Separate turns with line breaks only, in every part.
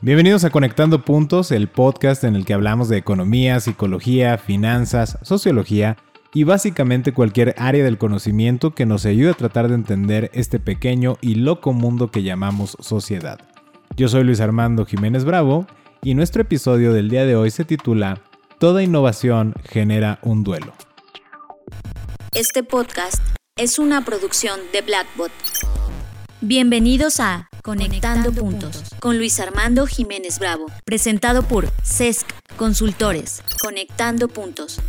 Bienvenidos a Conectando Puntos, el podcast en el que hablamos de economía, psicología, finanzas, sociología y básicamente cualquier área del conocimiento que nos ayude a tratar de entender este pequeño y loco mundo que llamamos sociedad. Yo soy Luis Armando Jiménez Bravo y nuestro episodio del día de hoy se titula Toda innovación genera un duelo.
Este podcast es una producción de Blackbot. Bienvenidos a Conectando, Puntos con Luis Armando Jiménez Bravo, presentado por CESC Consultores. Conectando Puntos.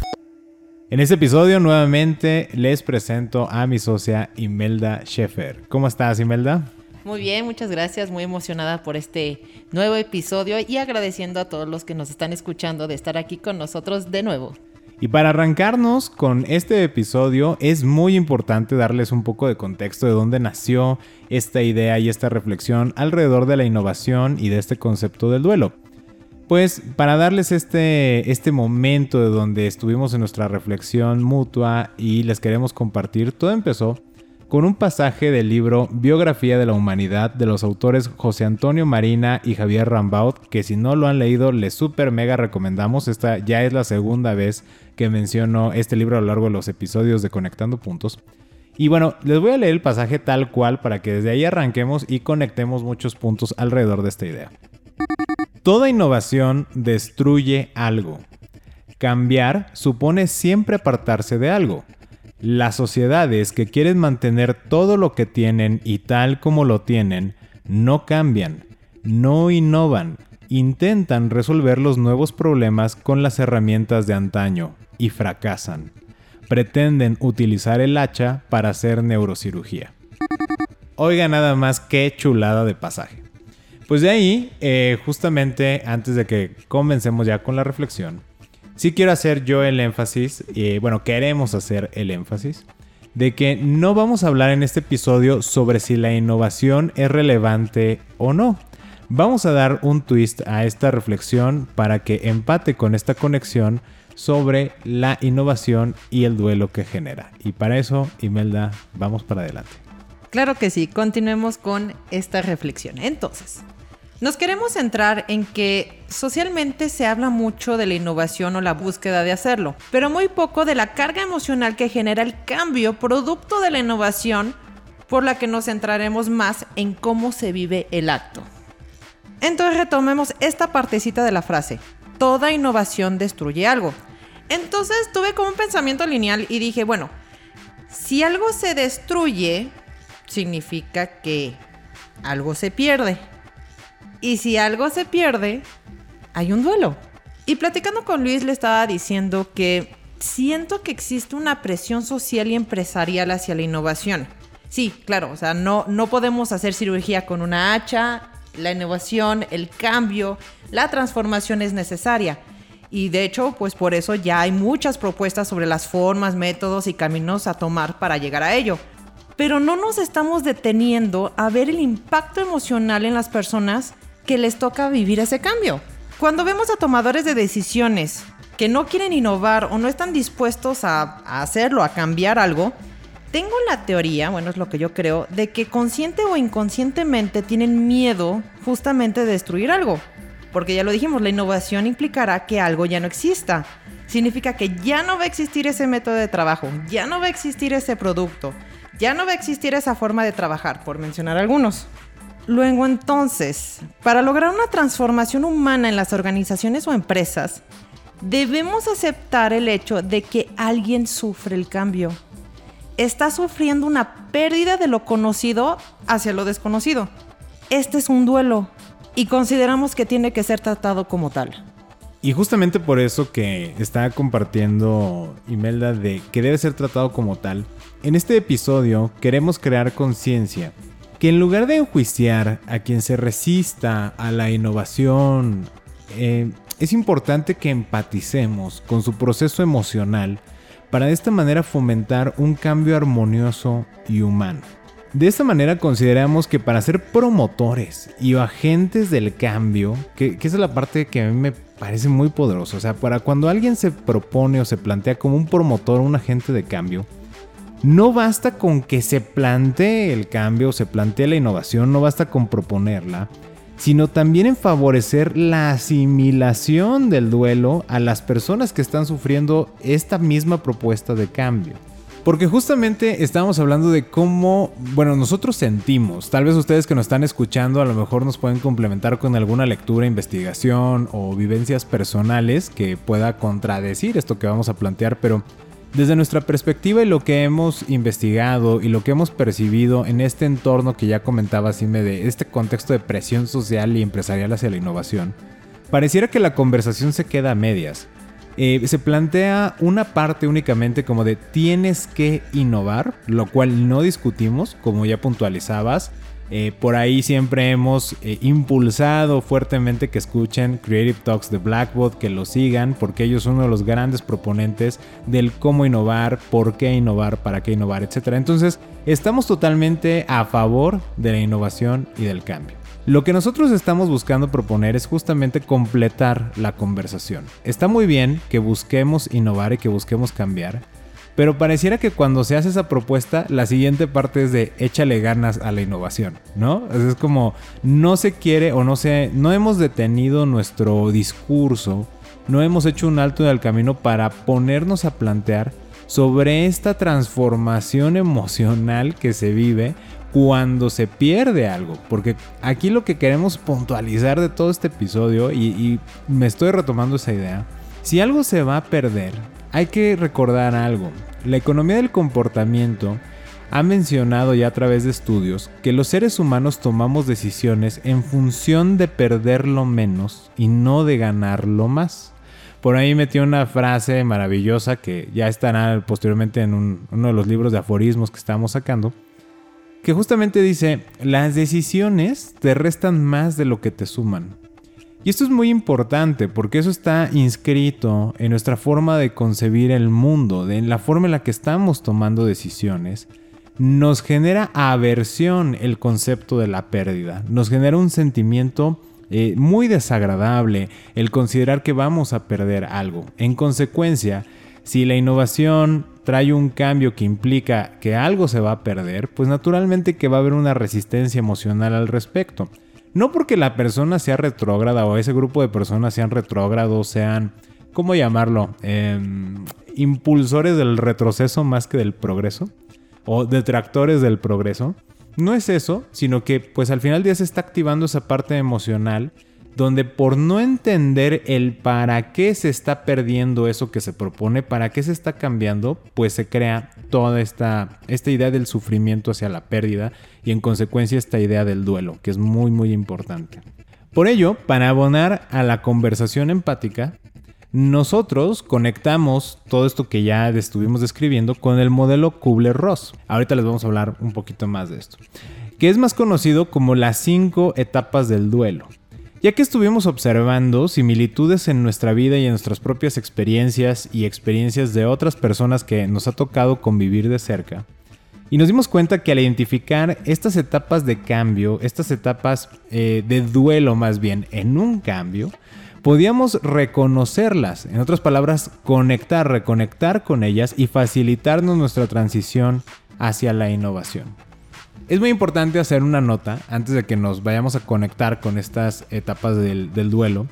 En este episodio nuevamente les presento a mi socia Imelda Scheffer. ¿Cómo estás Imelda?
Muy bien, muchas gracias, muy emocionada por este nuevo episodio y agradeciendo a todos los que nos están escuchando de estar aquí con nosotros de nuevo.
Y para arrancarnos con este episodio es muy importante darles un poco de contexto de dónde nació esta idea y esta reflexión alrededor de la innovación y de este concepto del duelo. Pues para darles este, este momento de donde estuvimos en nuestra reflexión mutua y les queremos compartir, todo empezó con un pasaje del libro Biografía de la Humanidad de los autores José Antonio Marina y Javier Rambaud, que si no lo han leído les super mega recomendamos. Esta ya es la segunda vez que menciono este libro a lo largo de los episodios de Conectando Puntos. Y bueno, les voy a leer el pasaje tal cual para que desde ahí arranquemos y conectemos muchos puntos alrededor de esta idea. Toda innovación destruye algo. Cambiar supone siempre apartarse de algo. Las sociedades que quieren mantener todo lo que tienen y tal como lo tienen, no cambian, no innovan, intentan resolver los nuevos problemas con las herramientas de antaño y fracasan. Pretenden utilizar el hacha para hacer neurocirugía. Oiga nada más qué chulada de pasaje. Pues de ahí, eh, justamente antes de que comencemos ya con la reflexión, sí quiero hacer yo el énfasis, y bueno, queremos hacer el énfasis, de que no vamos a hablar en este episodio sobre si la innovación es relevante o no. Vamos a dar un twist a esta reflexión para que empate con esta conexión sobre la innovación y el duelo que genera. Y para eso, Imelda, vamos para adelante.
Claro que sí, continuemos con esta reflexión. Entonces, nos queremos centrar en que socialmente se habla mucho de la innovación o la búsqueda de hacerlo, pero muy poco de la carga emocional que genera el cambio producto de la innovación, por la que nos centraremos más en cómo se vive el acto. Entonces retomemos esta partecita de la frase. Toda innovación destruye algo. Entonces tuve como un pensamiento lineal y dije, bueno, si algo se destruye, significa que algo se pierde. Y si algo se pierde, hay un duelo. Y platicando con Luis le estaba diciendo que siento que existe una presión social y empresarial hacia la innovación. Sí, claro, o sea, no, no podemos hacer cirugía con una hacha, la innovación, el cambio, la transformación es necesaria. Y de hecho, pues por eso ya hay muchas propuestas sobre las formas, métodos y caminos a tomar para llegar a ello. Pero no nos estamos deteniendo a ver el impacto emocional en las personas que les toca vivir ese cambio. Cuando vemos a tomadores de decisiones que no quieren innovar o no están dispuestos a, hacerlo, a cambiar algo, tengo la teoría, bueno, es lo que yo creo, de que consciente o inconscientemente tienen miedo justamente de destruir algo. Porque ya lo dijimos, la innovación implicará que algo ya no exista. Significa que ya no va a existir ese método de trabajo, ya no va a existir ese producto, ya no va a existir esa forma de trabajar, por mencionar algunos. Luego entonces, para lograr una transformación humana en las organizaciones o empresas, debemos aceptar el hecho de que alguien sufre el cambio. Está sufriendo una pérdida de lo conocido hacia lo desconocido. Este es un duelo, y consideramos que tiene que ser tratado como tal.
Y justamente por eso que está compartiendo Imelda de que debe ser tratado como tal, en este episodio queremos crear conciencia que en lugar de enjuiciar a quien se resista a la innovación, eh, es importante que empaticemos con su proceso emocional para de esta manera fomentar un cambio armonioso y humano. De esta manera consideramos que para ser promotores y agentes del cambio, que, es la parte que a mí me parece muy poderosa, o sea, para cuando alguien se propone o se plantea como un promotor o un agente de cambio, no basta con que se plantee el cambio, se plantee la innovación, no basta con proponerla, sino también en favorecer la asimilación del duelo a las personas que están sufriendo esta misma propuesta de cambio. Porque justamente estamos hablando de cómo, bueno, nosotros sentimos. Tal vez ustedes que nos están escuchando a lo mejor nos pueden complementar con alguna lectura, investigación o vivencias personales que pueda contradecir esto que vamos a plantear, pero desde nuestra perspectiva y lo que hemos investigado y lo que hemos percibido en este entorno que ya comentaba Sime de este contexto de presión social y empresarial hacia la innovación, pareciera que la conversación se queda a medias. Eh, se plantea una parte únicamente como de tienes que innovar, lo cual no discutimos, como ya puntualizabas. Eh, por ahí siempre hemos eh, impulsado fuertemente que escuchen Creative Talks de Blackbot, que lo sigan, porque ellos son uno de los grandes proponentes del cómo innovar, por qué innovar, para qué innovar, etc. Entonces, estamos totalmente a favor de la innovación y del cambio. Lo que nosotros estamos buscando proponer es justamente completar la conversación. Está muy bien que busquemos innovar y que busquemos cambiar, pero pareciera que cuando se hace esa propuesta, la siguiente parte es de échale ganas a la innovación, ¿no? Es como no se quiere o no se no hemos detenido nuestro discurso, no hemos hecho un alto en el camino para ponernos a plantear sobre esta transformación emocional que se vive cuando se pierde algo. Porque aquí lo que queremos puntualizar de todo este episodio, y, me estoy retomando esa idea, si algo se va a perder, hay que recordar algo. La economía del comportamiento ha mencionado ya a través de estudios que los seres humanos tomamos decisiones en función de perderlo menos y no de ganarlo más. Por ahí metió una frase maravillosa que ya estará posteriormente en uno de los libros de aforismos que estamos sacando, que justamente dice, las decisiones te restan más de lo que te suman. Y esto es muy importante porque eso está inscrito en nuestra forma de concebir el mundo, en la forma en la que estamos tomando decisiones. Nos genera aversión el concepto de la pérdida, nos genera un sentimiento eh, muy desagradable el considerar que vamos a perder algo. En consecuencia, si la innovación trae un cambio que implica que algo se va a perder, pues naturalmente que va a haber una resistencia emocional al respecto. No porque la persona sea retrógrada o ese grupo de personas sean retrógrados, sean, ¿cómo llamarlo? Em, impulsores del retroceso más que del progreso, o detractores del progreso. No es eso, sino que pues al final del día se está activando esa parte emocional donde por no entender el para qué se está perdiendo eso que se propone, para qué se está cambiando, pues se crea toda esta, esta idea del sufrimiento hacia la pérdida y en consecuencia esta idea del duelo, que es muy muy importante. Por ello, para abonar a la conversación empática, nosotros conectamos todo esto que ya estuvimos describiendo con el modelo Kubler-Ross. Ahorita les vamos a hablar un poquito más de esto. Que es más conocido como las cinco etapas del duelo ya que estuvimos observando similitudes en nuestra vida y en nuestras propias experiencias y experiencias de otras personas que nos ha tocado convivir de cerca. Y nos dimos cuenta que al identificar estas etapas de cambio, estas etapas eh, de duelo más bien en un cambio, podíamos reconocerlas, en otras palabras, conectar, reconectar con ellas y facilitarnos nuestra transición hacia la innovación. Es muy importante hacer una nota antes de que nos vayamos a conectar con estas etapas del, duelo.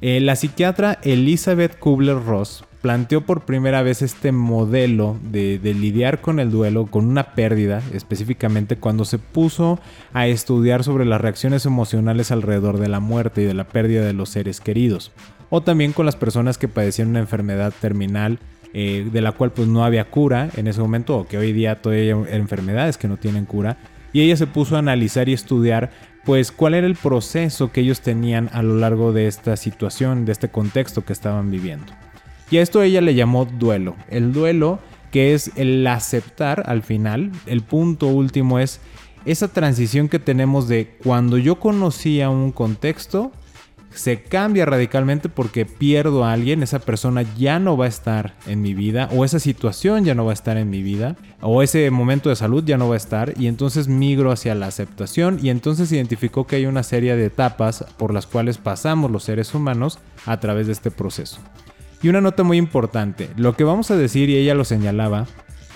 Eh, la psiquiatra Elizabeth Kubler-Ross planteó por primera vez este modelo de, lidiar con el duelo, con una pérdida, específicamente cuando se puso a estudiar sobre las reacciones emocionales alrededor de la muerte y de la pérdida de los seres queridos, o también con las personas que padecían una enfermedad terminal eh, de la cual pues no había cura en ese momento, o que hoy día todavía hay enfermedades que no tienen cura, y ella se puso a analizar y estudiar pues cuál era el proceso que ellos tenían a lo largo de esta situación, de este contexto que estaban viviendo. Y a esto ella le llamó duelo. El duelo que es el aceptar al final, el punto último es esa transición que tenemos de cuando yo conocía un contexto se cambia radicalmente porque pierdo a alguien, esa persona ya no va a estar en mi vida, o esa situación ya no va a estar en mi vida, o ese momento de salud ya no va a estar, y entonces migro hacia la aceptación, y entonces identificó que hay una serie de etapas por las cuales pasamos los seres humanos a través de este proceso. Y una nota muy importante, lo que vamos a decir, y ella lo señalaba,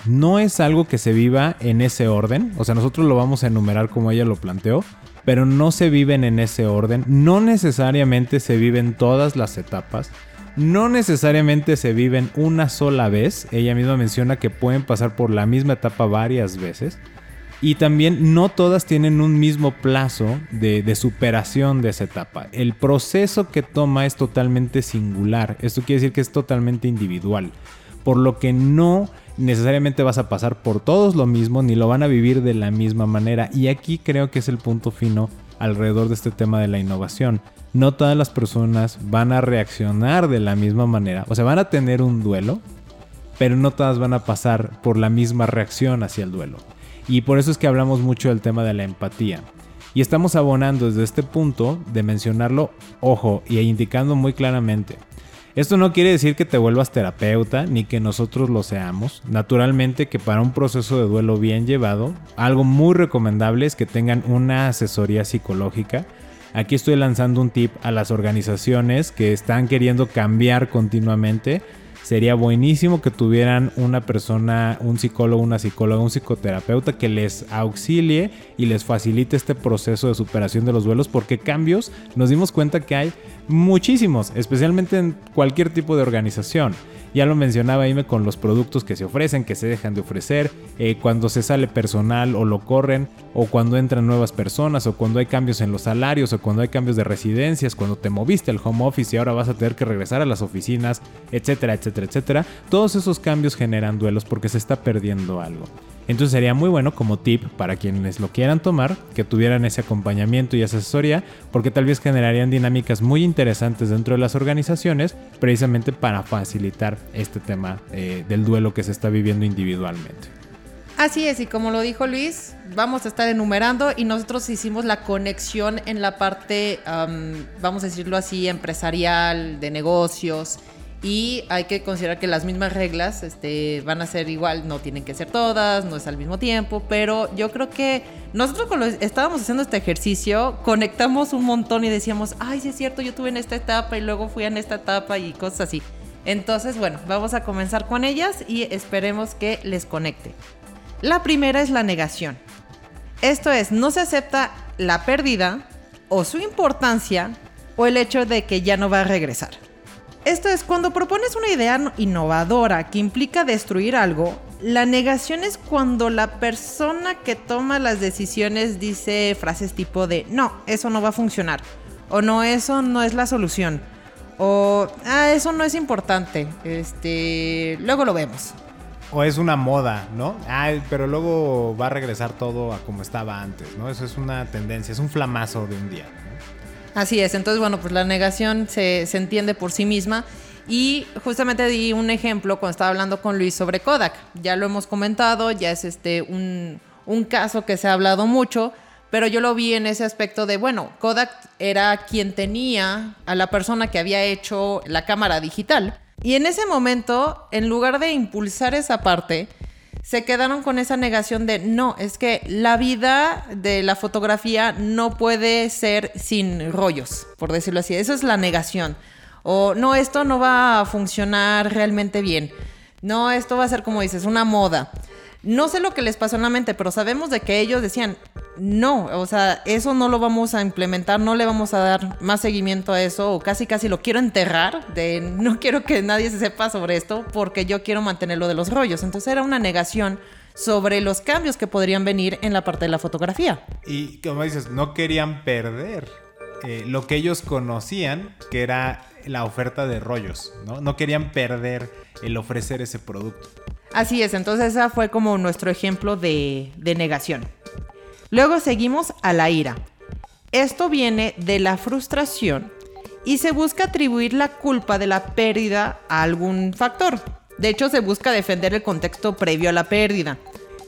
no es algo que se viva en ese orden, o sea, nosotros lo vamos a enumerar como ella lo planteó, pero no se viven en ese orden, no necesariamente se viven todas las etapas, no necesariamente se viven una sola vez, ella misma menciona que pueden pasar por la misma etapa varias veces. Y también no todas tienen un mismo plazo de, superación de esa etapa. El proceso que toma es totalmente singular. Esto quiere decir que es totalmente individual. Por lo que no necesariamente vas a pasar por todos lo mismo ni lo van a vivir de la misma manera. Y aquí creo que es el punto fino alrededor de este tema de la innovación. No todas las personas van a reaccionar de la misma manera. O sea, van a tener un duelo, pero no todas van a pasar por la misma reacción hacia el duelo. Y por eso es que hablamos mucho del tema de la empatía. Y estamos abonando desde este punto de mencionarlo, ojo, y indicando muy claramente. Esto no quiere decir que te vuelvas terapeuta ni que nosotros lo seamos. Naturalmente que para un proceso de duelo bien llevado, algo muy recomendable es que tengan una asesoría psicológica. Aquí estoy lanzando un tip a las organizaciones que están queriendo cambiar continuamente sería buenísimo que tuvieran una persona, un psicólogo, una psicóloga, un psicoterapeuta que les auxilie y les facilite este proceso de superación de los duelos, porque cambios nos dimos cuenta que hay muchísimos, especialmente en cualquier tipo de organización. Ya lo mencionaba Ime con los productos que se ofrecen, que se dejan de ofrecer, eh, cuando se sale personal o lo corren, o cuando entran nuevas personas, o cuando hay cambios en los salarios, o cuando hay cambios de residencias, cuando te moviste al home office y ahora vas a tener que regresar a las oficinas, etcétera, etcétera, etcétera. Todos esos cambios generan duelos porque se está perdiendo algo. Entonces sería muy bueno como tip para quienes lo quieran tomar, que tuvieran ese acompañamiento y asesoría, porque tal vez generarían dinámicas muy interesantes dentro de las organizaciones, precisamente para facilitar este tema eh, del duelo que se está viviendo individualmente.
Así es, y como lo dijo Luis, vamos a estar enumerando y nosotros hicimos la conexión en la parte, vamos a decirlo así, empresarial, de negocios, y hay que considerar que las mismas reglas este, van a ser igual, no tienen que ser todas, no es al mismo tiempo, pero yo creo que nosotros cuando estábamos haciendo este ejercicio conectamos un montón y decíamos, ay, sí es cierto, yo tuve en esta etapa y luego fui en esta etapa y cosas así. Entonces, bueno, vamos a comenzar con ellas y esperemos que les conecte. La primera es la negación. Esto es, no se acepta la pérdida o su importancia o el hecho de que ya no va a regresar. Esto es cuando propones una idea innovadora que implica destruir algo, la negación es cuando la persona que toma las decisiones dice frases tipo de no, eso no va a funcionar, o no, eso no es la solución, o ah, eso no es importante, este, luego lo vemos.
O es una moda, ¿no? Ah, pero luego va a regresar todo a como estaba antes, ¿no? Eso es una tendencia, es un flamazo de un día.
Así es, entonces bueno, pues la negación se, entiende por sí misma. Y justamente di un ejemplo cuando estaba hablando con Luis sobre Kodak. Ya lo hemos comentado, ya es este un, un caso que se ha hablado mucho, pero yo lo vi en ese aspecto de, bueno, Kodak era quien tenía a la persona que había hecho la cámara digital. Y en ese momento, en lugar de impulsar esa parte, se quedaron con esa negación de no, es que la vida de la fotografía no puede ser sin rollos, por decirlo así. Eso es la negación. O no, esto no va a funcionar realmente bien. No, esto va a ser como dices, una moda. No sé lo que les pasó en la mente, pero sabemos de que ellos decían, no, o sea, eso no lo vamos a implementar, no le vamos a dar más seguimiento a eso, o casi casi lo quiero enterrar, de no quiero que nadie se sepa sobre esto, porque yo quiero mantenerlo de los rollos. Entonces era una negación sobre los cambios que podrían venir en la parte de la fotografía.
Y como dices, no querían perder eh, lo que ellos conocían, que era la oferta de rollos, ¿no? No querían perder el ofrecer ese producto.
Así es, entonces esa fue como nuestro ejemplo de, negación. Luego seguimos a la ira. Esto viene de la frustración y se busca atribuir la culpa de la pérdida a algún factor. De hecho, se busca defender el contexto previo a la pérdida.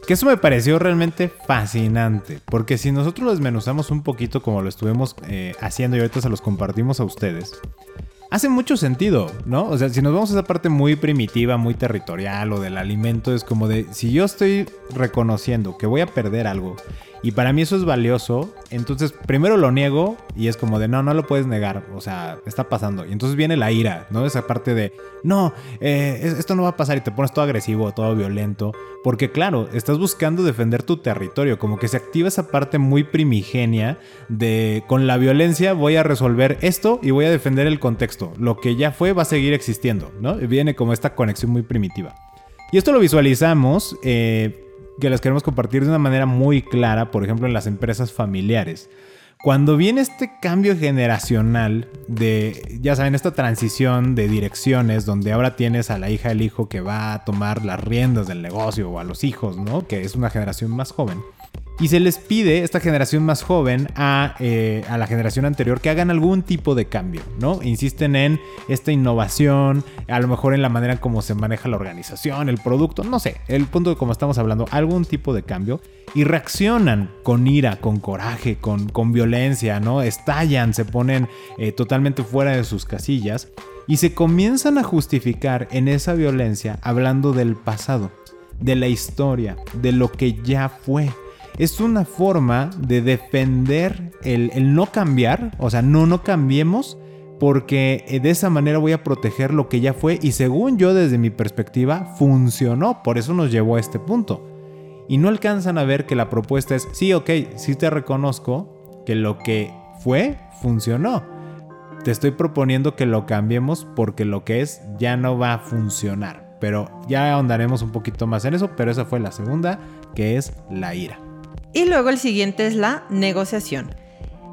Que eso me pareció realmente fascinante, porque si nosotros lo desmenuzamos un poquito como lo estuvimos eh, haciendo y ahorita se los compartimos a ustedes, hace mucho sentido, ¿no? O sea, si nos vamos a esa parte muy primitiva, muy territorial o del alimento, es como de, si yo estoy reconociendo que voy a perder algo Y para mí eso es valioso. Entonces, primero lo niego y es como de, no, no lo puedes negar. O sea, está pasando. Y entonces viene la ira, ¿no? Esa parte de, no, eh, esto no va a pasar y te pones todo agresivo, todo violento. Porque claro, estás buscando defender tu territorio. Como que se activa esa parte muy primigenia de, con la violencia voy a resolver esto y voy a defender el contexto. Lo que ya fue va a seguir existiendo, ¿no? viene como esta conexión muy primitiva. Y esto lo visualizamos eh, que las queremos compartir de una manera muy clara, por ejemplo, en las empresas familiares. Cuando viene este cambio generacional de, ya saben, esta transición de direcciones donde ahora tienes a la hija, el hijo que va a tomar las riendas del negocio o a los hijos, ¿no? Que es una generación más joven. Y se les pide, esta generación más joven, a, eh, a, la generación anterior que hagan algún tipo de cambio, ¿no? Insisten en esta innovación, a lo mejor en la manera en cómo se maneja la organización, el producto, no sé, el punto de cómo estamos hablando, algún tipo de cambio. Y reaccionan con ira, con coraje, con, con violencia, ¿no? Estallan, se ponen eh, totalmente fuera de sus casillas y se comienzan a justificar en esa violencia hablando del pasado, de la historia, de lo que ya fue es una forma de defender el, no cambiar, o sea, no, no cambiemos, porque eh, de esa manera voy a proteger lo que ya fue y según yo desde mi perspectiva funcionó, por eso nos llevó a este punto. Y no alcanzan a ver que la propuesta es, sí, ok, sí te reconozco que lo que fue funcionó. Te estoy proponiendo que lo cambiemos porque lo que es ya no va a funcionar. Pero ya ahondaremos un poquito más en eso, pero esa fue la segunda, que es la ira.
Y luego el siguiente es la negociación.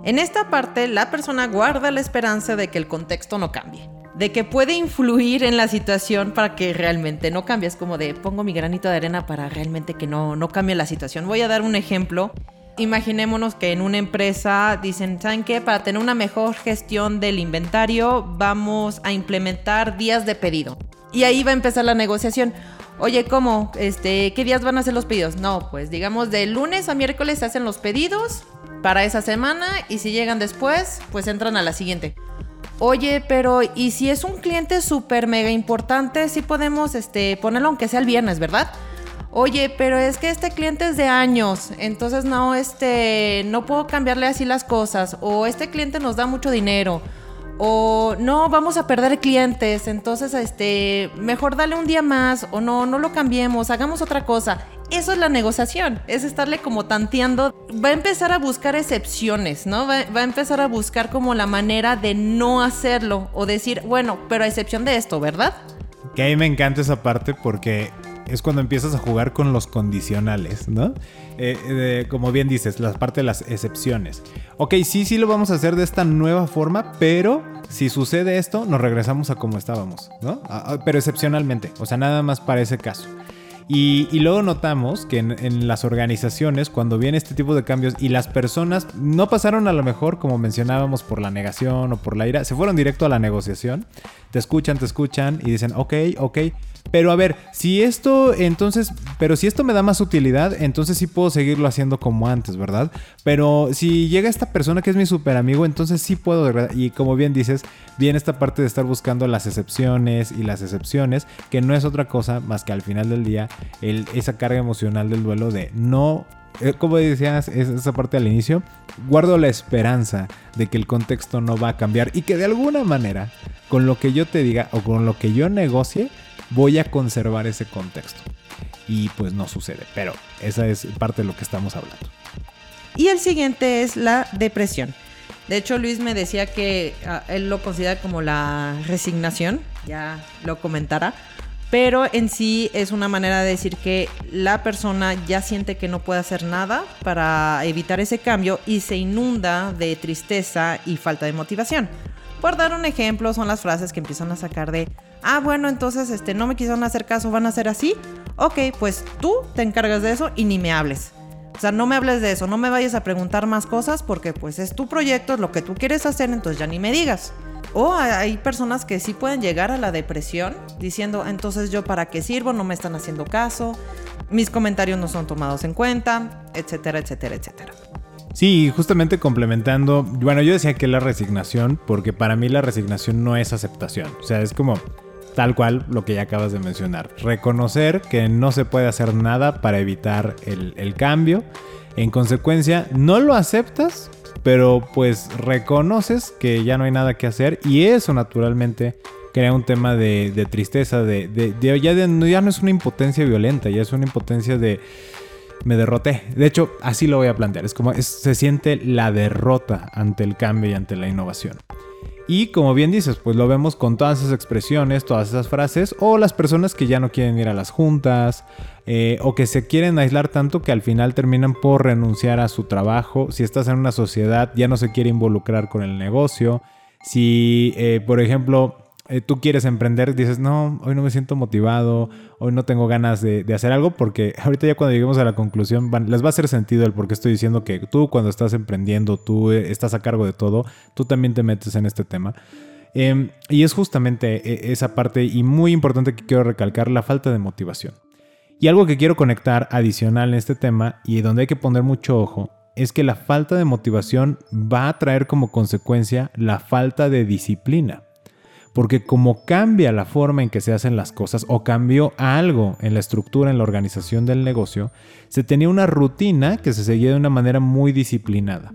En esta parte, la persona guarda la esperanza de que el contexto no cambie, de que puede influir en la situación para que realmente no cambie. Es como de pongo mi granito de arena para realmente que no, no cambie la situación. Voy a dar un ejemplo. Imaginémonos que en una empresa dicen, ¿saben? Para tener una mejor gestión del inventario, vamos a implementar días de pedido. Y ahí va a empezar la negociación. Oye, ¿cómo? Este, ¿qué días van a hacer los pedidos? No, pues digamos de lunes a miércoles se hacen los pedidos para esa semana y si llegan después, pues entran a la siguiente. Oye, pero ¿y si es un cliente súper mega importante? Sí podemos este, ponerlo aunque sea el viernes, ¿verdad? Oye, pero es que este cliente es de años, entonces no, este, no puedo cambiarle así las cosas. O este cliente nos da mucho dinero o no vamos a perder clientes, entonces este, mejor dale un día más o no, no lo cambiemos, hagamos otra cosa. Eso es la negociación, es estarle como tanteando, va a empezar a buscar excepciones, ¿no? Va, a empezar a buscar como la manera de no hacerlo o decir, bueno, pero a excepción de esto, ¿verdad?
Que a mí me encanta esa parte porque es cuando empiezas a jugar con los condicionales, ¿no? Eh, como bien dices, la parte de las excepciones. Ok, sí, sí lo vamos a hacer de esta nueva forma, pero si sucede esto, nos regresamos a como estábamos, ¿no? pero excepcionalmente, o sea, nada más para ese caso. Y, luego notamos que en, las organizaciones, cuando viene este tipo de cambios y las personas no pasaron a lo mejor, como mencionábamos, por la negación o por la ira, se fueron directo a la negociación, te escuchan, te escuchan y dicen, ok, ok, pero a ver, si esto, entonces, pero si esto me da más utilidad, entonces sí puedo seguirlo haciendo como antes, ¿verdad? Pero si llega esta persona que es mi super amigo, entonces sí puedo. Y como bien dices, viene esta parte de estar buscando las excepciones y las excepciones, que no es otra cosa más que al final del día esa carga emocional del duelo de no eh, como decías esa parte al inicio, guardo la esperanza de que el contexto no va a cambiar y que de alguna manera, con lo que yo te diga o con lo que yo negocie, voy a conservar ese contexto. Y pues no sucede, pero esa es parte de lo que estamos hablando.
Y el siguiente es la depresión. De hecho, Luis me decía que ah, él lo considera como la resignación, ya lo comentará, pero en sí es una manera de decir que la persona ya siente que no puede hacer nada para evitar ese cambio y se inunda de tristeza y falta de motivación. Por dar un ejemplo, son las frases que empiezan a sacar de, ah, bueno, entonces este, no me quisieron hacer caso, van a ser así. Ok, pues tú te encargas de eso y ni me hables. O sea, no me hables de eso, no me vayas a preguntar más cosas porque pues es tu proyecto, es lo que tú quieres hacer, entonces ya ni me digas. O hay personas que sí pueden llegar a la depresión diciendo, entonces yo para qué sirvo, no me están haciendo caso, mis comentarios no son tomados en cuenta, etcétera, etcétera, etcétera.
Sí, justamente complementando, bueno, yo decía que la resignación, porque para mí la resignación no es aceptación, o sea, es como, tal cual lo que ya acabas de mencionar. Reconocer que no se puede hacer nada para evitar el, el cambio. En consecuencia, no lo aceptas, pero pues reconoces que ya no hay nada que hacer y eso naturalmente crea un tema de, tristeza, de, ya no es una impotencia violenta, ya es una impotencia de me derroté. De hecho, así lo voy a plantear. Es como se siente la derrota ante el cambio y ante la innovación. Y como bien dices, pues lo vemos con todas esas expresiones, todas esas frases, o las personas que ya no quieren ir a las juntas, eh, o que se quieren aislar tanto que al final terminan por renunciar a su trabajo. Si estás en una sociedad, ya no se quiere involucrar con el negocio. Si, eh, por ejemplo, eh, tú quieres emprender, dices, no, hoy no me siento motivado, hoy no tengo ganas de, hacer algo, porque ahorita ya cuando lleguemos a la conclusión les va a hacer sentido el por qué estoy diciendo que tú cuando estás emprendiendo, tú eh, estás a cargo de todo, tú también te metes en este tema. Em, y es justamente eh, esa parte y muy importante que quiero recalcar, la falta de motivación. Y algo que quiero conectar adicional en este tema y donde hay que poner mucho ojo es que la falta de motivación va a traer como consecuencia la falta de disciplina porque como cambia la forma en que se hacen las cosas o cambió algo en la estructura, en la organización del negocio, se tenía una rutina que se seguía de una manera muy disciplinada.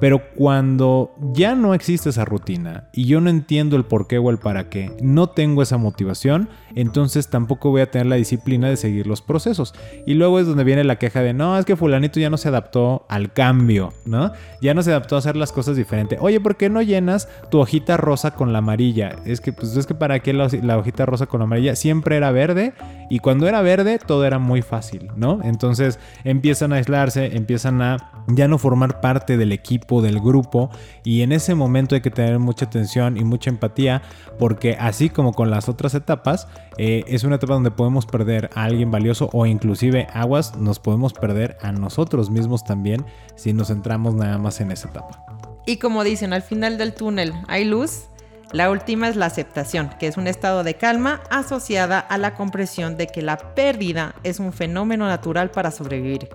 Pero cuando ya no existe esa rutina y yo no entiendo el por qué o el para qué, no tengo esa motivación, entonces tampoco voy a tener la disciplina de seguir los procesos. Y luego es donde viene la queja de, no, es que fulanito ya no se adaptó al cambio, ¿no? Ya no se adaptó a hacer las cosas diferentes. Oye, ¿por qué no llenas tu hojita rosa con la amarilla? Es que, pues es que para qué la, la hojita rosa con la amarilla siempre era verde y cuando era verde todo era muy fácil, ¿no? Entonces empiezan a aislarse, empiezan a ya no formar parte del equipo, del grupo y en ese momento hay que tener mucha atención y mucha empatía porque así como con las otras etapas, eh, es una etapa donde podemos perder a alguien valioso o inclusive aguas, nos podemos perder a nosotros mismos también si nos centramos nada más en esa etapa.
Y como dicen, al final del túnel hay luz. La última es la aceptación, que es un estado de calma asociada a la comprensión de que la pérdida es un fenómeno natural para sobrevivir.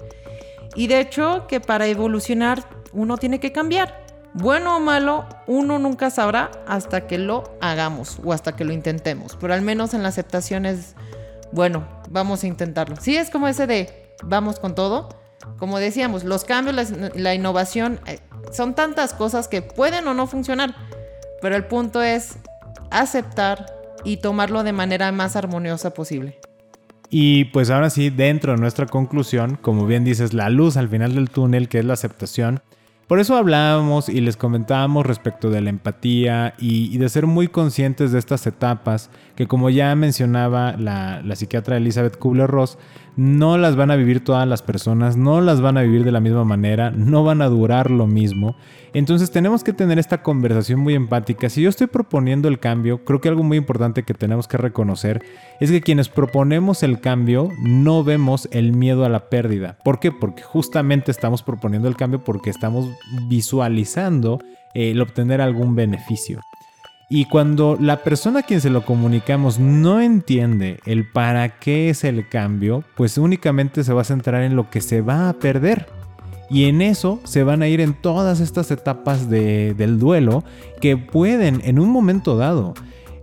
Y de hecho que para evolucionar uno tiene que cambiar bueno o malo, uno nunca sabrá hasta que lo hagamos o hasta que lo intentemos. Pero al menos en la aceptación es, bueno, vamos a intentarlo. Sí, es como ese de, vamos con todo. Como decíamos, los cambios, la, innovación, eh, son tantas cosas que pueden o no funcionar. Pero el punto es aceptar y tomarlo de manera más armoniosa posible.
Y pues ahora sí, dentro de nuestra conclusión, como bien dices, la luz al final del túnel, que es la aceptación, por eso hablábamos y les comentábamos respecto de la empatía y, de ser muy conscientes de estas etapas que como ya mencionaba la, la psiquiatra Elizabeth Kubler-Ross, no las van a vivir todas las personas, no las van a vivir de la misma manera, no van a durar lo mismo. Entonces tenemos que tener esta conversación muy empática. Si yo estoy proponiendo el cambio, creo que algo muy importante que tenemos que reconocer es que quienes proponemos el cambio no vemos el miedo a la pérdida. ¿Por qué? Porque justamente estamos proponiendo el cambio porque estamos visualizando el obtener algún beneficio. Y cuando la persona a quien se lo comunicamos no entiende el para qué es el cambio, pues únicamente se va a centrar en lo que se va a perder. Y en eso se van a ir en todas estas etapas del duelo que pueden en un momento dado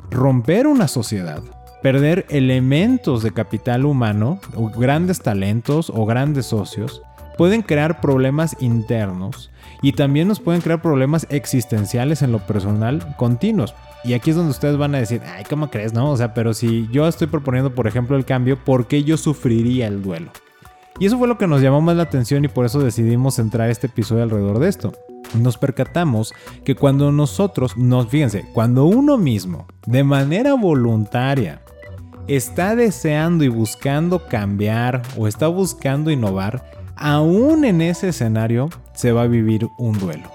romper una sociedad, perder elementos de capital humano, grandes talentos o grandes socios, pueden crear problemas internos y también nos pueden crear problemas existenciales en lo personal continuos. Y aquí es donde ustedes van a decir, ay, ¿cómo crees? No, o sea, pero si yo estoy proponiendo, por ejemplo, el cambio, ¿por qué yo sufriría el duelo? Y eso fue lo que nos llamó más la atención y por eso decidimos centrar este episodio alrededor de esto. Nos percatamos que cuando nosotros, nos, fíjense, cuando uno mismo, de manera voluntaria, está deseando y buscando cambiar o está buscando innovar, aún en ese escenario se va a vivir un duelo.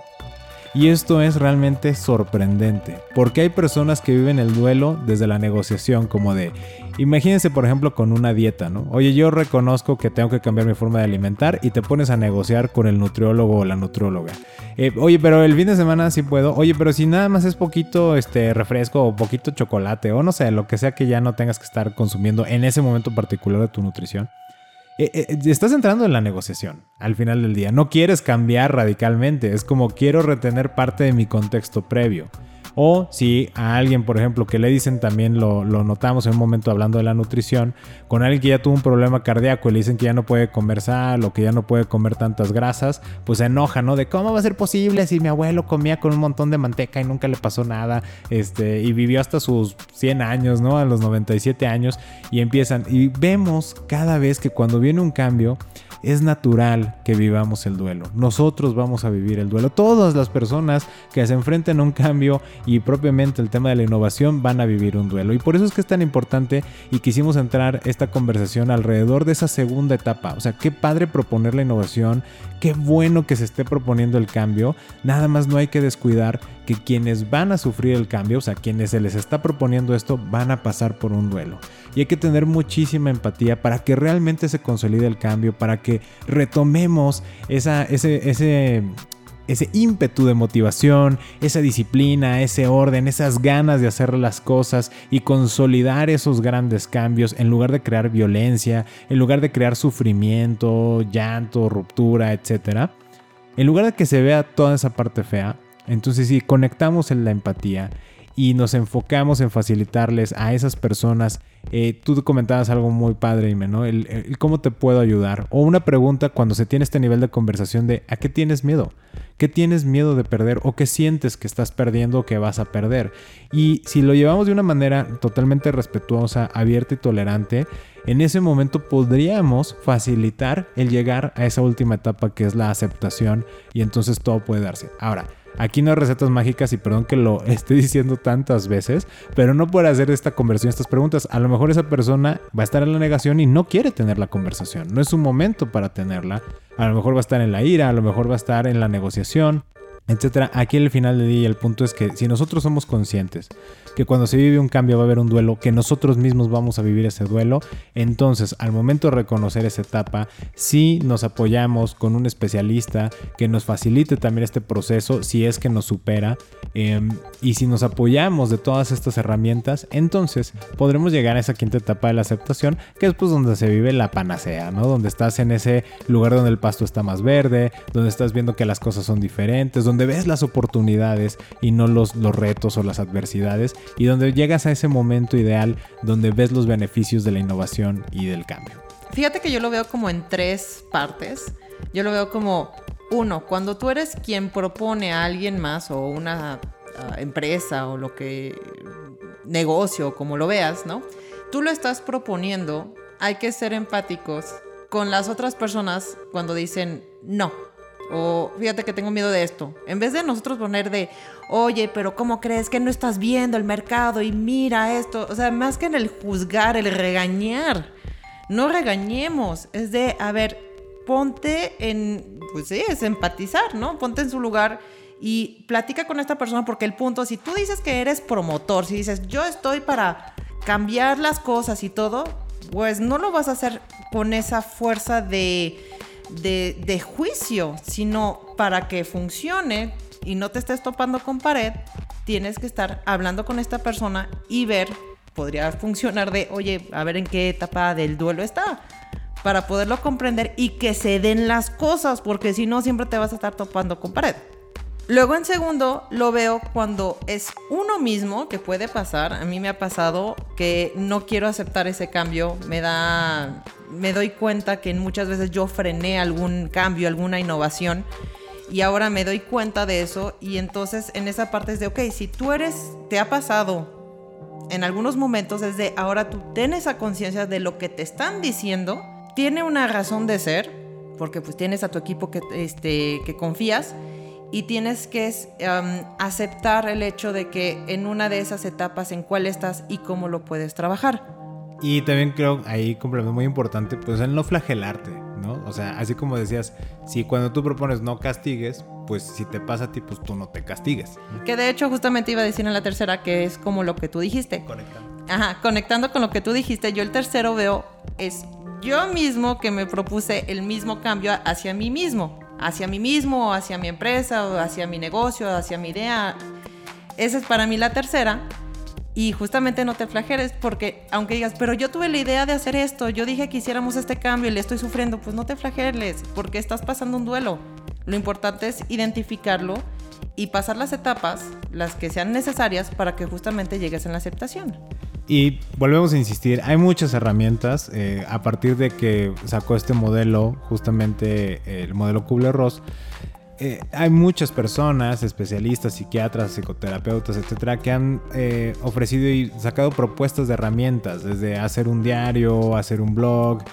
Y esto es realmente sorprendente, porque hay personas que viven el duelo desde la negociación, como de, imagínense por ejemplo con una dieta, ¿no? Oye, yo reconozco que tengo que cambiar mi forma de alimentar y te pones a negociar con el nutriólogo o la nutrióloga. Eh, oye, pero el fin de semana sí puedo. Oye, pero si nada más es poquito este refresco o poquito chocolate o no sé, lo que sea que ya no tengas que estar consumiendo en ese momento particular de tu nutrición eh, eh, estás entrando en la negociación al final del día. No quieres cambiar radicalmente. Es como quiero retener parte de mi contexto previo. O si a alguien, por ejemplo, que le dicen también, lo, notamos en un momento hablando de la nutrición, con alguien que ya tuvo un problema cardíaco y le dicen que ya no puede comer sal o que ya no puede comer tantas grasas, pues se enoja, ¿no? De cómo va a ser posible si mi abuelo comía con un montón de manteca y nunca le pasó nada, este, y vivió hasta sus 100 años, ¿no? A los 97 años y empiezan. Y vemos cada vez que cuando viene un cambio, es natural que vivamos el duelo. Nosotros vamos a vivir el duelo. Todas las personas que se enfrenten a un cambio y propiamente el tema de la innovación van a vivir un duelo. Y por eso es que es tan importante y quisimos entrar esta conversación alrededor de esa segunda etapa. O sea, qué padre proponer la innovación, qué bueno que se esté proponiendo el cambio. Nada más no hay que descuidar que quienes van a sufrir el cambio, o sea, quienes se les está proponiendo esto, van a pasar por un duelo. Y hay que tener muchísima empatía para que realmente se consolide el cambio, para que retomemos ese, ese ímpetu de motivación, esa disciplina, ese orden, esas ganas de hacer las cosas y consolidar esos grandes cambios en lugar de crear violencia, en lugar de crear sufrimiento, llanto, ruptura, etc. En lugar de que se vea toda esa parte fea, entonces si conectamos en la empatía y nos enfocamos en facilitarles a esas personas. Eh, tú comentabas algo muy padre, Ime, ¿no? El, cómo te puedo ayudar. O una pregunta cuando se tiene este nivel de conversación de ¿a qué tienes miedo? ¿Qué tienes miedo de perder? ¿O qué sientes que estás perdiendo o que vas a perder? Y si lo llevamos de una manera totalmente respetuosa, abierta y tolerante, en ese momento podríamos facilitar el llegar a esa última etapa que es la aceptación y entonces todo puede darse. Ahora, Aquí no hay recetas mágicas y perdón que lo esté diciendo tantas veces, pero no puede hacer esta conversión, estas preguntas. A lo mejor esa persona va a estar en la negación y no quiere tener la conversación. No es un momento para tenerla. A lo mejor va a estar en la ira, a lo mejor va a estar en la negociación etcétera. Aquí el final del día el punto es que si nosotros somos conscientes que cuando se vive un cambio va a haber un duelo, que nosotros mismos vamos a vivir ese duelo, entonces al momento de reconocer esa etapa, si nos apoyamos con un especialista que nos facilite también este proceso, si es que nos supera, em, y si nos apoyamos de todas estas herramientas, entonces podremos llegar a esa quinta etapa de la aceptación, que es pues donde se vive la panacea, ¿no? Donde estás en ese lugar donde el pasto está más verde, donde estás viendo que las cosas son diferentes, donde ves las oportunidades y no los, los retos o las adversidades y donde llegas a ese momento ideal donde ves los beneficios de la innovación y del cambio.
Fíjate que yo lo veo como en tres partes. Yo lo veo como, uno, cuando tú eres quien propone a alguien más o una ah, empresa o lo que negocio, como lo veas, ¿no? Tú lo estás proponiendo, hay que ser empáticos con las otras personas cuando dicen no o fíjate que tengo miedo de esto. En vez de nosotros poner de, oye, pero ¿cómo crees que no estás viendo el mercado y mira esto? O sea, más que en el juzgar, el regañar. No regañemos. Es de, a ver, ponte en, pues sí, es empatizar, ¿no? Ponte en su lugar y platica con esta persona porque el punto, si tú dices que eres promotor, si dices, yo estoy para cambiar las cosas y todo, pues no lo vas a hacer con esa fuerza de de, juicio, sino para que funcione y no te estés topando con pared, tienes que estar hablando con esta persona y ver, podría funcionar de, oye, a ver en qué etapa del duelo está, para poderlo comprender y que se den las cosas, porque si no, siempre te vas a estar topando con pared. Luego en segundo lo veo cuando es uno mismo, que puede pasar, a mí me ha pasado que no quiero aceptar ese cambio, me da, me doy cuenta que muchas veces yo frené algún cambio, alguna innovación y ahora me doy cuenta de eso. Y entonces en esa parte es de, ok, si tú eres, te ha pasado en algunos momentos es de, ahora tú tienes esa conciencia de lo que te están diciendo, tiene una razón de ser, porque pues tienes a tu equipo que, este, que confías y tienes que aceptar el hecho de que en una de esas etapas en cuál estás y cómo lo puedes trabajar.
Y también creo ahí complemento muy importante, pues el no flagelarte, ¿no? O sea, así como decías, si cuando tú propones no castigues, pues si te pasa a ti, pues tú no te castigues.
Que de hecho justamente iba a decir en la tercera que es como lo que tú dijiste. Conectando. Ajá, conectando con lo que tú dijiste, yo el tercero veo es yo mismo que me propuse el mismo cambio hacia mí mismo hacia mí mismo, hacia mi empresa, o hacia mi negocio, hacia mi idea. Esa es para mí la tercera. Y justamente no te flageles porque aunque digas, pero yo tuve la idea de hacer esto, yo dije que hiciéramos este cambio y le estoy sufriendo, pues no te flageles porque estás pasando un duelo. Lo importante es identificarlo y pasar las etapas, las que sean necesarias para que justamente llegues a la aceptación.
Y volvemos a insistir, hay muchas herramientas eh, a partir de que sacó este modelo, justamente el modelo Kubler-Ross. Eh, hay muchas personas, especialistas, psiquiatras, psicoterapeutas, etcétera, que han eh, ofrecido y sacado propuestas de herramientas, desde hacer un diario, hacer un blog,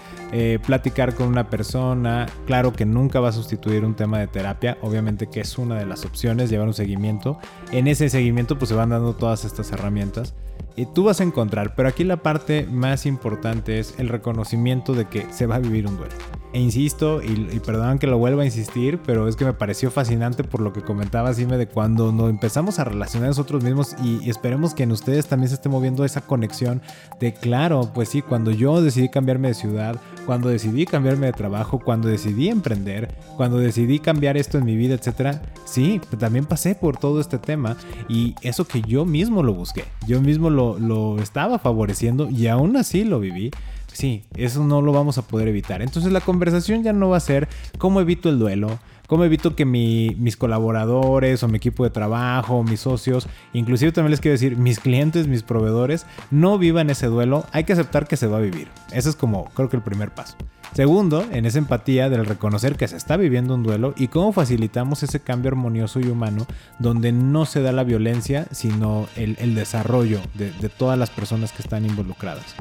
platicar con una persona. Claro que nunca va a sustituir un tema de terapia, obviamente que es una de las opciones, llevar un seguimiento. En ese seguimiento, pues se van dando todas estas herramientas y tú vas a encontrar, pero aquí la parte más importante es el reconocimiento de que se va a vivir un duelo. E insisto, y, y perdón que lo vuelva a insistir, pero es que me pareció fascinante por lo que comentaba Sime de cuando nos empezamos a relacionar nosotros mismos y, esperemos que en ustedes también se esté moviendo esa conexión de claro, pues sí, cuando yo decidí cambiarme de ciudad, cuando decidí cambiarme de trabajo, cuando decidí emprender, cuando decidí cambiar esto en mi vida, etcétera, sí, también pasé por todo este tema y eso que yo mismo lo busqué, yo mismo lo, lo estaba favoreciendo y aún así lo viví. Sí, eso no lo vamos a poder evitar. Entonces la conversación ya no va a ser cómo evito el duelo, cómo evito que mis colaboradores o mi equipo de trabajo, mis socios, inclusive también les quiero decir, mis clientes, mis proveedores, no vivan ese duelo. Hay que aceptar que se va a vivir. Ese es como creo que el primer paso. Segundo, en esa empatía del reconocer que se está viviendo un duelo y cómo facilitamos ese cambio armonioso y humano donde no se da la violencia, sino el, desarrollo de, de todas las personas que están involucradas.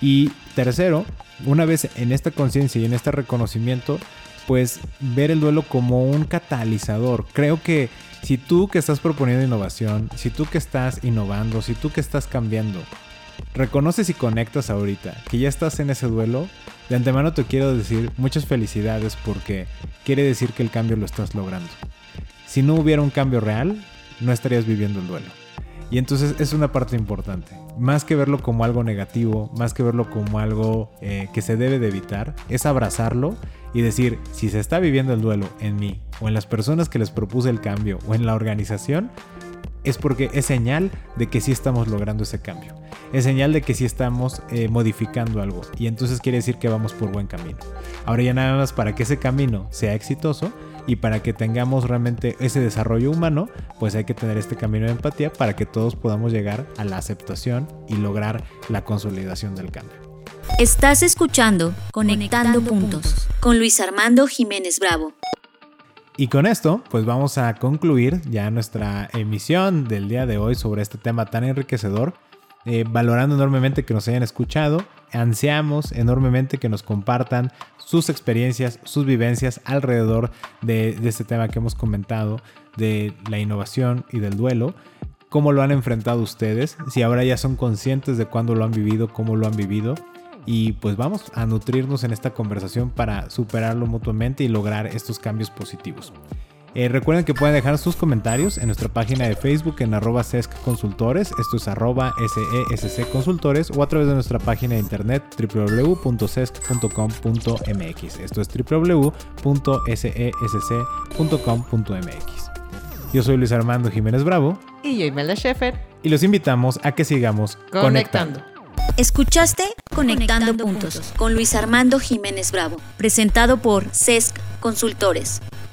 Y tercero, una vez en esta conciencia y en este reconocimiento, pues ver el duelo como un catalizador. Creo que si tú que estás proponiendo innovación, si tú que estás innovando, si tú que estás cambiando, reconoces y conectas ahorita que ya estás en ese duelo, de antemano te quiero decir muchas felicidades porque quiere decir que el cambio lo estás logrando. Si no hubiera un cambio real, no estarías viviendo el duelo. Y entonces es una parte importante. Más que verlo como algo negativo, más que verlo como algo eh, que se debe de evitar, es abrazarlo y decir, si se está viviendo el duelo en mí, o en las personas que les propuse el cambio, o en la organización, es porque es señal de que sí estamos logrando ese cambio. Es señal de que sí estamos eh, modificando algo. Y entonces quiere decir que vamos por buen camino. Ahora ya nada más para que ese camino sea exitoso, y para que tengamos realmente ese desarrollo humano, pues hay que tener este camino de empatía para que todos podamos llegar a la aceptación y lograr la consolidación del cambio.
Estás escuchando Conectando, puntos, con Luis Armando Jiménez Bravo.
Y con esto, pues vamos a concluir ya nuestra emisión del día de hoy sobre este tema tan enriquecedor eh, valorando enormemente que nos hayan escuchado. Ansiamos enormemente que nos compartan sus experiencias, sus vivencias alrededor de, este tema que hemos comentado, de la innovación y del duelo. ¿Cómo lo han enfrentado ustedes? Si ahora ya son conscientes de cuándo lo han vivido, cómo lo han vivido. Y pues vamos a nutrirnos en esta conversación para superarlo mutuamente y lograr estos cambios positivos. Eh, recuerden que pueden dejar sus comentarios en nuestra página de Facebook en arroba sesc consultores, esto es arroba sesc consultores o a través de nuestra página de internet www.sesc.com.mx, esto es www.sesc.com.mx. Yo soy Luis Armando Jiménez Bravo.
Y yo Imelda Sheffer.
Y los invitamos a que sigamos conectando.
Escuchaste Conectando, puntos, con Luis Armando Jiménez Bravo, presentado por CESC Consultores.